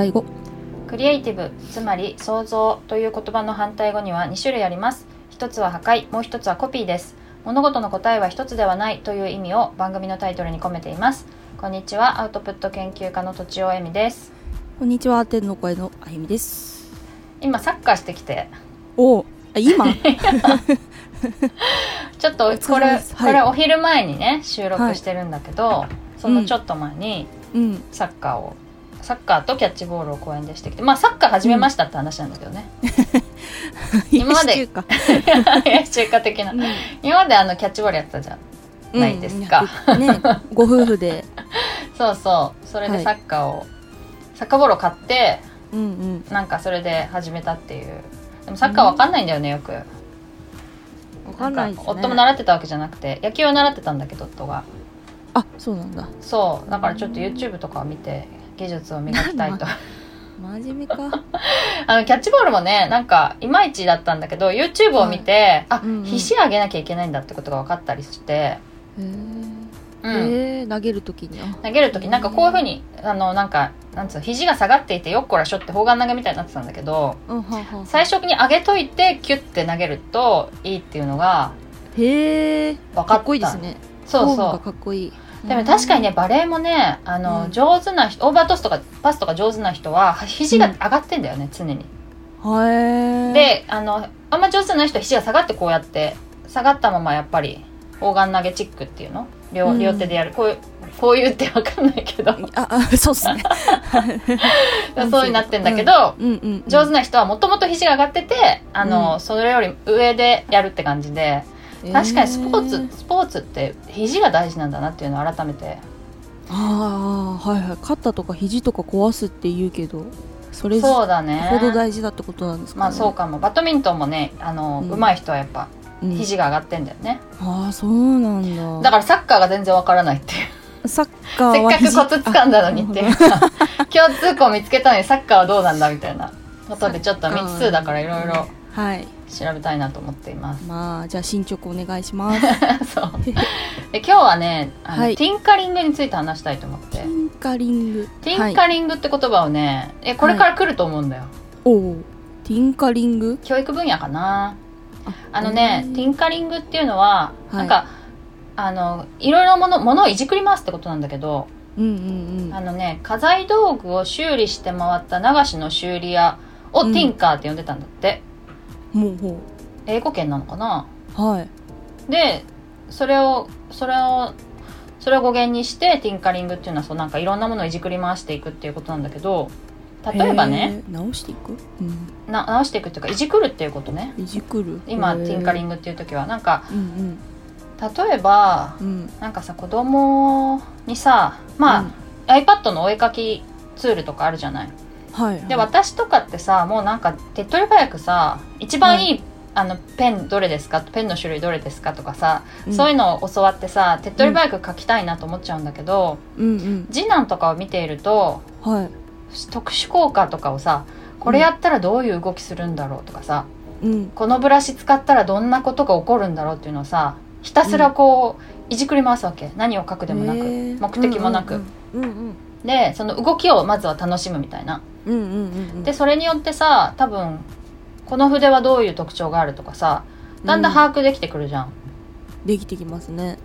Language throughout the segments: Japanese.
対語。クリエイティブつまり創造という言葉の反対語には2種類あります。一つは破壊もう一つはコピーです。物事の答えは一つではないという意味を番組のタイトルに込めています。こんにちはアウトプット研究家のとちおえみです。こんにちは天の声のあゆみです。今サッカーしてきて。お今？ちょっとこれ、はい。これお昼前にね収録してるんだけど、そのちょっと前にうん。サッカーをサッカーとキャッチボールを公園でしてきてまあサッカー始めましたって話なんだけどね、今まで。中華中華的な。うん。今まであのキャッチボールやってたじゃん。ないですか。うんね。ご夫婦で。そうそう。それはい。でサッカーを、サッカーボールを買ってうんうん。なんかそれで始めたっていう。でもサッカーわかんないんだよねよく、わかんないですね。夫も習ってたわけじゃなくて野球を習ってたんだけど夫が。あそうなんだ。そう。だからちょっと YouTube とかを見て技術を磨きたいと。真面目か。あのキャッチボールもねなんかいまいちだったんだけど YouTube を見て、あ、うんうん。肘上げなきゃいけないんだってことが分かったりして、へー。うん。えー投げるときには。投げる時なんかこういうふうにあのなんかなんつうの肘が下がっていてよっこらしょって砲丸投げみたいになってたんだけどうん最初に上げといてキュッて投げるといいっていうのがへえ分かった。かっこいいですね。そうそかっこいい。うでも確かにねバレーもねあの、うん。上手な人オーバートスとかパスとか上手な人は肘が上がってんだよね、常に。へえであのあんま上手ない人は肘が下がってこうやって下がったままやっぱり砲丸投げチックっていうの？両,、うん。両手でやる。こういうこういうってわかんないけど。ああそうっすね。そうになってんだけど、うんうんうん。上手な人はもともと肘が上がっててあの、うん。それより上でやるって感じで確かにスポーツ、えースポーツって肘が大事なんだなっていうのを改めて。ああはいはい。肩とか肘とか壊すって言うけどそれそうだね。ほど大事だってことなんですかね。まあそうかも。バドミントンもねあの、うん。上手い人はやっぱうん。肘が上がってんだよね、ああそうなんだ。だからサッカーが全然わからないっていう。サッカせっかくコツ掴んだのにっていう。か 共通項見つけたのにサッカーはどうなんだみたいなことでちょっと未知数だからいろいろ。はい調べたいなと思っています。まあじゃあ進捗お願いします。そう。で今日はねあの、はい。ティンカリングについて話したいと思って。ティンカリング。ティンカリングって言葉をねえこれから来ると思うんだよ、おおティンカリング？教育分野かな。ああのねうんティンカリングっていうのは、い。なんかあのいろいろなものものをいじくり回すってことなんだけど、うんうんあのね家財道具を修理して回った流しの修理屋をうんティンカーって呼んでたんだって、うんもうほ英語圏なのかな？うはい。でそれをそれをそれを語源にしてティンカリングっていうのはそうなんかいろんなものをいじくり回していくっていうことなんだけど例えばね直していく？うん。な直していくっていうかいじくるっていうことね。いじくる？今ティンカリンングっていう時は。なんかグうん。例えばうん。うんなんかさ子供にさまあ、iPad のお絵かきツールとかあるじゃない？はいで私とかってさもうなんか手っ取り早くさ一番い。い、あのペンどれですか？ペンの種類どれですかとかさ、そういうのを教わってさ手っ取り早く書きたいなと思っちゃうんだけど、うんうん。次男とかを見ているとはい。特殊効果とかをさこれやったらどういう動きするんだろうとかさ、うん。このブラシ使ったらどんなことが起こるんだろうっていうのをさひたすらこう、いじくり回すわけ。何を書くでもなく、目的もなく、うんうん。でその動きをまずは楽しむみたいなうんうんうんうん。でそれによってさ多分この筆はどういう特徴があるとかさだんだん把握できてくるじゃん、できてきますね。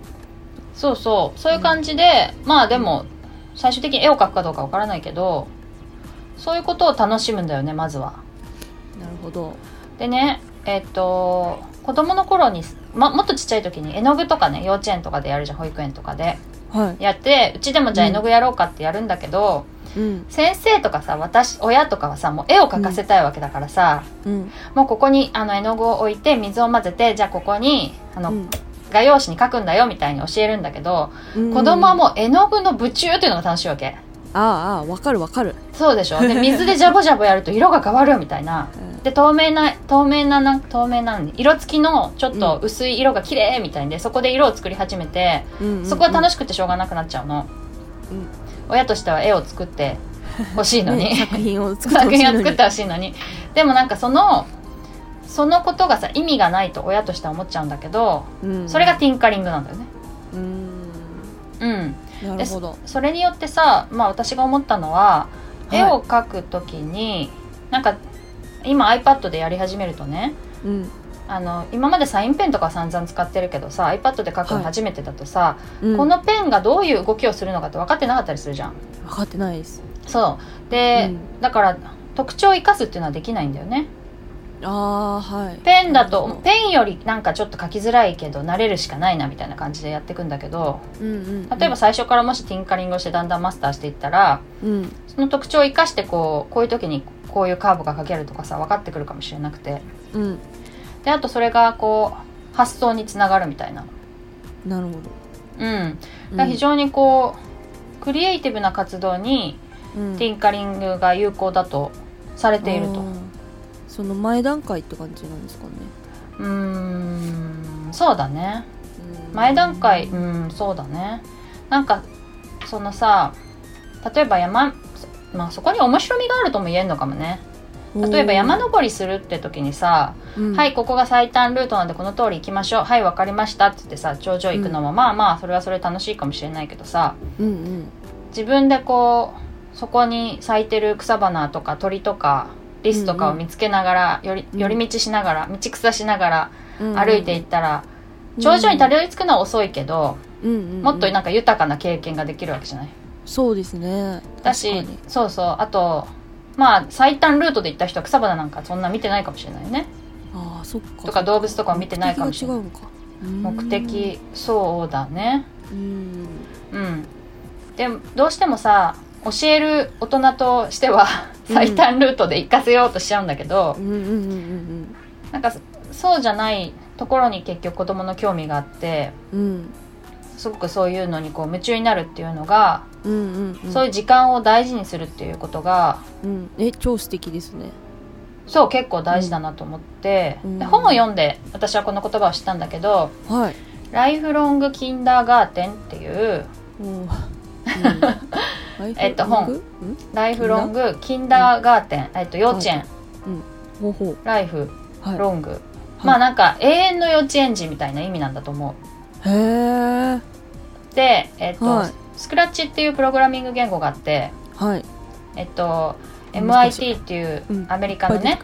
そうそう。そういう感じで、まあでも最終的に絵を描くかどうかわからないけどそういうことを楽しむんだよねまずは。なるほど。でねえっと子供の頃に、ま、もっとちっちゃい時に絵の具とかね幼稚園とかでやるじゃん保育園とかで。はい。やってうちでもじゃあ絵の具やろうかってやるんだけど、うん。先生とかさ私親とかはさもう絵を描かせたいわけだからさ、うん。もうここにあの絵の具を置いて水を混ぜてじゃあここにあの、うん。画用紙に描くんだよみたいに教えるんだけど、うん。子供はもう絵の具の夢中っていうのが楽しいわけ。ああわかるわかる。そうでしょ？で水でジャボジャボやると色が変わるみたいな。うん。で透明な透明なな透明な色付きのちょっと薄い色が綺麗みたいでそこで色を作り始めてそこは楽ししくてしょうがなくなっちゃうの、うん親としては絵を作ってほしいのに、作品を作ってほ作しいのに。品を作ってほしいのに。でもなんかそのそのことがさ意味がないと親としては思っちゃうんだけどうん。それがティンカリングなんだよね。うん。うん。なるほど。それによってさまあ私が思ったのは絵を描く時に、なんか今 iPad でやり始めるとねうんあの今までサインペンとか散々使ってるけどさ iPad で書くの初めてだとさ、うん。このペンがどういう動きをするのかって分かってなかったりするじゃん。分かってないです。そう。で、うん。だから特徴を生かすっていうのはできないんだよね。ああはい。ペンだとペンよりなんかちょっと書きづらいけど慣れるしかないなみたいな感じでやっていくんだけどうんうん。例えば最初からもしティンカリングをしてだんだんマスターしていったらうん。その特徴を生かしてこうこういう時にこういうカーブが書けるとかさ分かってくるかもしれなくて。うんであとそれがこう発想につながるみたいな。なるほど。うん。非常にこうクリエイティブな活動にうん。ティンカリングが有効だとされていると。あー。その前段階って感じなんですかね。うーん。そうだね。うん。前段階うんそうだね。なんかそのさ例えば山まあそこに面白みがあるとも言えるのかもね例えば山登りするって時にさ「うん。はいここが最短ルートなんでこの通り行きましょう。はい分かりました」って言ってさ頂上行くのも、まあまあそれはそれ楽しいかもしれないけどさうんうん。自分でこうそこに咲いてる草花とか鳥とかリスとかを見つけながら、よりうん。寄り道しながら道草しながらうん歩いていったら、頂上にたどり着くのは遅いけど、うんうんうん。もっとなんか豊かな経験ができるわけじゃない？そうですね。だしそうそう。あとまあ最短ルートで行った人は草花なんかそんな見てないかもしれないよね。ああそっか。とか動物とかも見てないかもしれない。目的そうだね。うん。うん。でもどうしてもさ教える大人としてはうん。最短ルートで行かせようとしちゃうんだけどう、んうんうんうんなんかそうじゃないところに結局子供の興味があってうんうん。すごくそういうのにこう夢中になるっていうのが、うんうんうん。そういう時間を大事にするっていうことがうん。え超素敵ですね。そう結構大事だなと思って、うん。で本を読んで私はこの言葉を知ったんだけどはい「ライフロング・キンダーガーテン」っていううん。えっと本。うん？ライフロング・キンダーガーテン、えっと、幼稚園、ほうほうライフはいロング、まあなんか永遠の幼稚園児みたいな意味なんだと思へえうで、えっとはいスクラッチっていうプログラミング言語があってはい。えっと MIT っていううん。アメリカのね、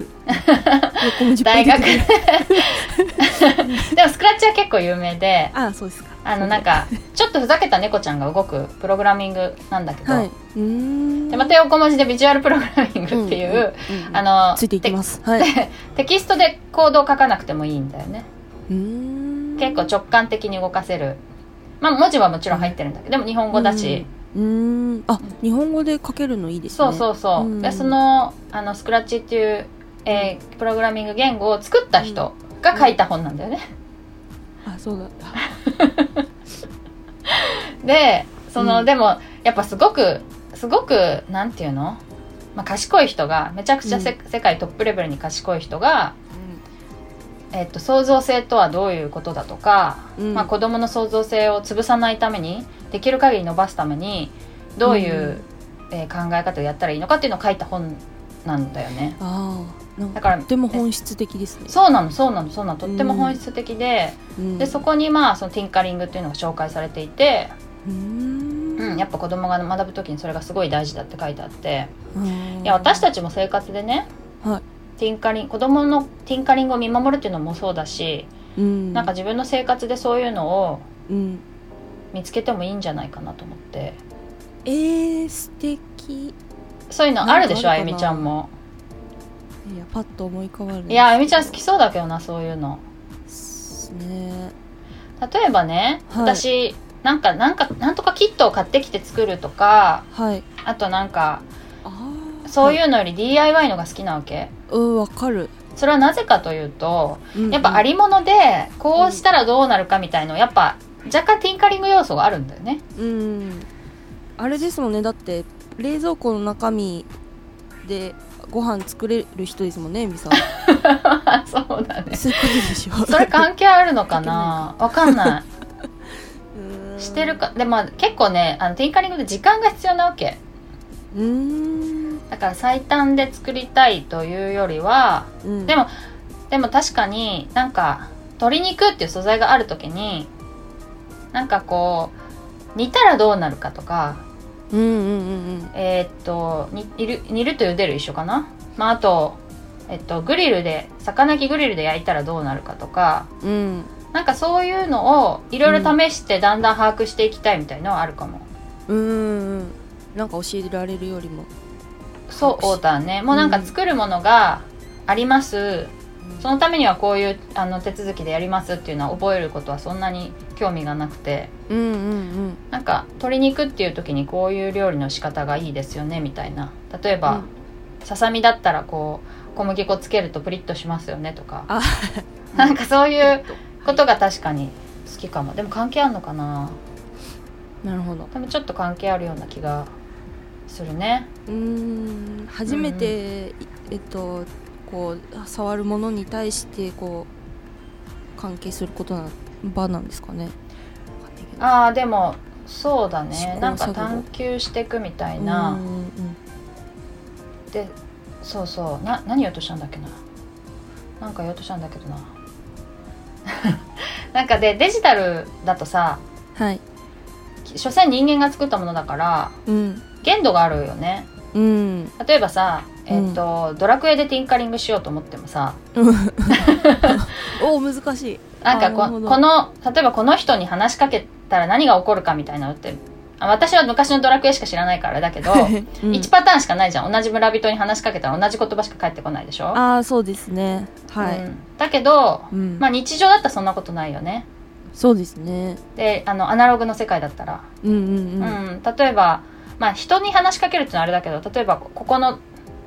横文字いっぱ大学。でもスクラッチは結構有名でああそうですか。あのなんかちょっとふざけた猫ちゃんが動くプログラミングなんだけど、はい。うーん。でまた横文字でビジュアルプログラミングっていう、んんうん。あのついていきます。はい。テ テキストでコードを書かなくてもいいんだよね。うーん。結構直感的に動かせるまあ文字はもちろん入ってるんだけどでも日本語だし、うーん。あ日本語で書けるのいいですね。そうそうそう、うん。でそのあのスクラッチっていう、えープログラミング言語を作った人が書いた本なんだよね、あそうだった。でその、うん。でもやっぱすごくすごくなんていうの、まあ、賢い人がめちゃくちゃせ、世界トップレベルに賢い人が、えっと創造性とはどういうことだとか、うん。まあ、子どもの創造性を潰さないためにできる限り伸ばすためにどういう、えー考え方をやったらいいのかっていうのを書いた本なんだよね。あだからとても本質的ですね。そうなのそうなのそうなの。とっても本質的で,、うん。でそこにまあそのティンカリングっていうのが紹介されていて、うーん。うん、やっぱ子供が学ぶ時にそれがすごい大事だって書いてあって。うんいや私たちも生活でねはいティンカリン子供のティンカリングを見守るっていうのもそうだし、うん。なんか自分の生活でそういうのをうん。見つけてもいいんじゃないかなと思って。えー、素敵。そういうのあるでしょあゆみちゃんも。いやパッと思い浮かばるい。やあゆみちゃん好きそうだけどなそういうの。ね。例えばね、はい。私なんかなんかなんとかキットを買ってきて作るとかはい。あとなんかそういううのより DIY のが好きなわけ。うんわかる。それはなぜかというとうんやっぱありものでこうしたらどうなるかみたいのやっぱ若干ティンカリング要素があるんだよね。うん。あれですもんね。だって冷蔵庫の中身でご飯作れる人ですもんねエミさん。そうだね。そういうことでしょ。それ関係あるのかな？わかんない。してるか？でも結構ねあのティンカリングで時間が必要なわけ。うーんだから最短で作りたいというよりはうん。でもでも確かになんか鶏肉っていう素材がある時になんかこう煮たらどうなるかとかうんうんうんえーっとに煮る煮ると茹でる一緒かな、まあ、あと、えっと、グリルで魚焼きグリルで焼いたらどうなるかとかうん。うんなんかそういうのをいろいろ試してだんだん把握していきたいみたいのはあるかも、うんうんうん。なんか教えられるよりもそうだね。もうなんか作るものがあります、そのためにはこういうあの手続きでやりますっていうのは覚えることはそんなに興味がなくて。うんうんうん。なんか鶏肉っていう時にこういう料理の仕方がいいですよねみたいな。例えば、うん。ささみだったらこう小麦粉つけるとプリッとしますよねとか。あ。なんかそういうことが確かに好きかも。でも関係あるのかな？なるほど。でもちょっと関係あるような気がするね。うーん。初めて、いえっとこう触るものに対してこう関係することな場なんですかね。ああでもそうだね。なんか探求していくみたいな、でそうそう。な何言おうとしたんだっけな。なんか言おうとしたんだけどな。なんかでデジタルだとさはい。所詮人間が作ったものだからうん限度があるよね。うん。例えばさ、えっとドラクエでティンカリングしようと思ってもさ。おお難しい。なんかここの例えばこの人に話しかけたら何が起こるかみたいなのってあ私は昔のドラクエしか知らないからだけど、うん。1パターンしかないじゃん。同じ村人に話しかけたら同じ言葉しか返ってこないでしょ、ああそうですね。はい、うん。だけど、うん。まあ、日常だったらそんなことないよね。そうですね。であのアナログの世界だったら、うんうんううんん。例えば、まあ、人に話しかけるってのはあれだけど例えばここの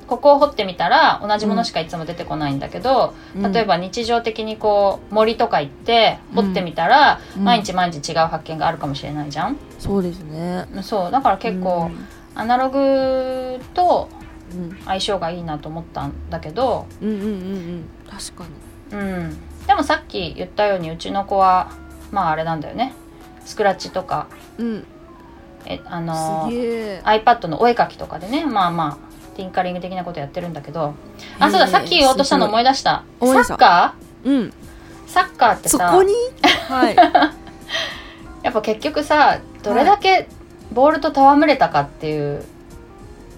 ここを掘ってみたら同じものしかいつも出てこないんだけど、うん。例えば日常的にこう森とか行って掘ってみたら、うん。毎日毎日違う発見があるかもしれないじゃん、そうですね。そうだから結構、アナログとうん。相性がいいなと思ったんだけど、うんうんうんうん。確かに。うん、でもさっき言ったようにうちの子はまああれなんだよね。スクラッチとか。うんえあの iPad のお絵描きとかでねまあまあティンカリング的なことやってるんだけど。あそうださっき言おうとした。の思い出した。サッカうん。ーサッカーってさ。そこに？はい。やっぱ結局さどれだけボールと戯れたかっていう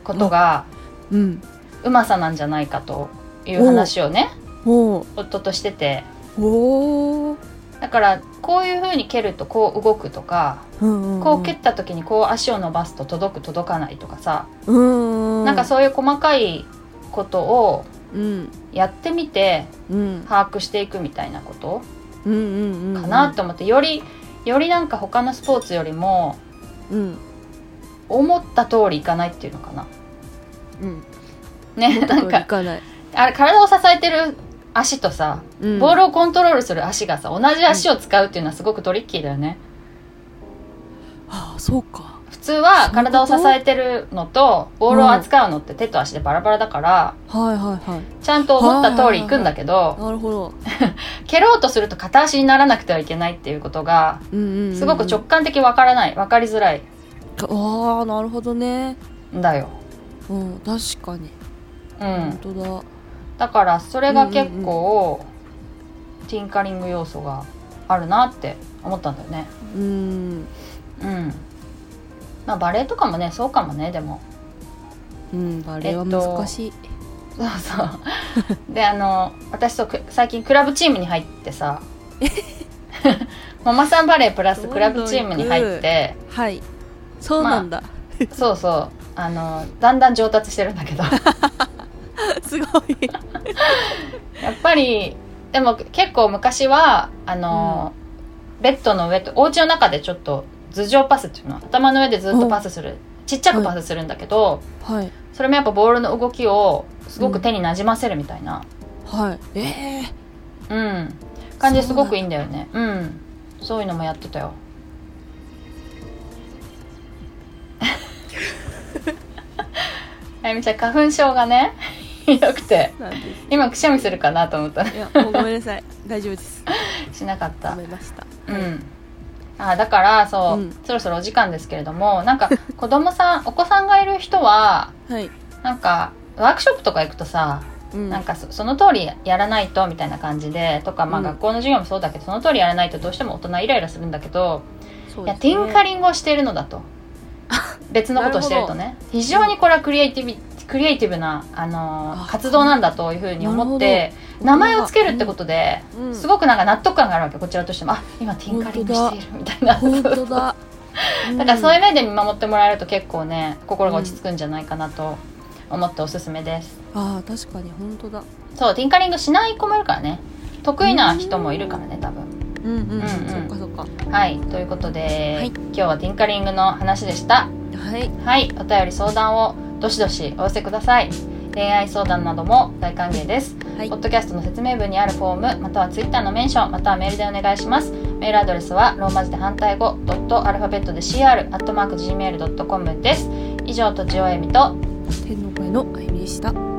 ことがうん。うまさなんじゃないかという話をねお夫としてて。おおだからこういう風に蹴るとこう動くとかうんこう蹴った時にこう足を伸ばすと届く届かないとかさうんなんかそういう細かいことをうん。やってみてうん。把握していくみたいなことうんうんうんかなと思ってよりよりなんか他のスポーツよりもうん。思った通りいかないっていうのかな。うん。ねなんいかあれ体を支えてる足とさうん。ボールをコントロールする足がさ同じ足を使うっていうのはすごくトリッキーだよね。ああそうか。普通は体を支えてるのとボールを扱うのって手と足でバラバラだからはいはいはい。ちゃんと思った通り行くんだけどなるほど。蹴ろうとすると片足にならなくてはいけないっていうことがすごく直感的わからない。わかりづらい。ああなるほどね。んだよ。うん確かに。うん、本当だだからそれが結構、ティンカリング要素があるなって思ったんだよね。うん。うん。まあバレエとかもねそうかもねでも。うんバレエは難しい。そうそう。であの私とく最近クラブチームに入ってさ。ママさんバレープラスクラブチームに入って。はい。そうなんだ。そうそう。あのだんだん上達してるんだけど すごい。やっぱりでも結構昔はあの、ベッドの上とお家の中でちょっと頭上パスっていうの頭の上でずっとパスするちっちゃくパスするんだけど、はい。それもやっぱボールの動きをすごく手になじませるみたいな、はい。ええうん、感じですごくいいんだよね。うん。そういうのもやってたよ。あゆみちゃん花粉症がねひどくて。今くしゃみするかなと思った。らいやもうごめんなさい。大丈夫です。しなかった。ました。うん。あだからそう、うん。そろそろお時間ですけれどもなんか 子供さんお子さんがいる人ははい。なんかワークショップとか行くとさうん。なんかそその通りやらないとみたいな感じでとか、まあ、うん。学校の授業もそうだけど、その通りやらないとどうしても大人イライラするんだけど、いやティンカリングをしているのだと別のことをしてるとね。非常にこれはクリエイティブクリエイティブな、あのーあ活動なんだというふうに思って名前をつけるってことで、うん。すごくなんか納得感があるわけこちらとしても。あ今ティンカリングしているみたいな。本当だ。だ。からそういう面で見守ってもらえると結構ね心が落ち着くんじゃないかなと思っておすすめです、ああ確かに本当だ。そうティンカリングしない子もいるからね。得意な人もいるからね多分。うん。うん、うんうん。そっかそっか。はいということで、はい。今日はティンカリングの話でしたはい。はい。お便り相談をどしどしお寄せください。恋愛相談なども大歓迎です、はい。ポッドキャストの説明文にあるフォームまたはツイッターのメンションまたはメールでお願いします。メールアドレスはローマ字で反対語ドットアルファベットで CR アットマーク Gmail.com です。以上とちおえみと天の声のあゆみでした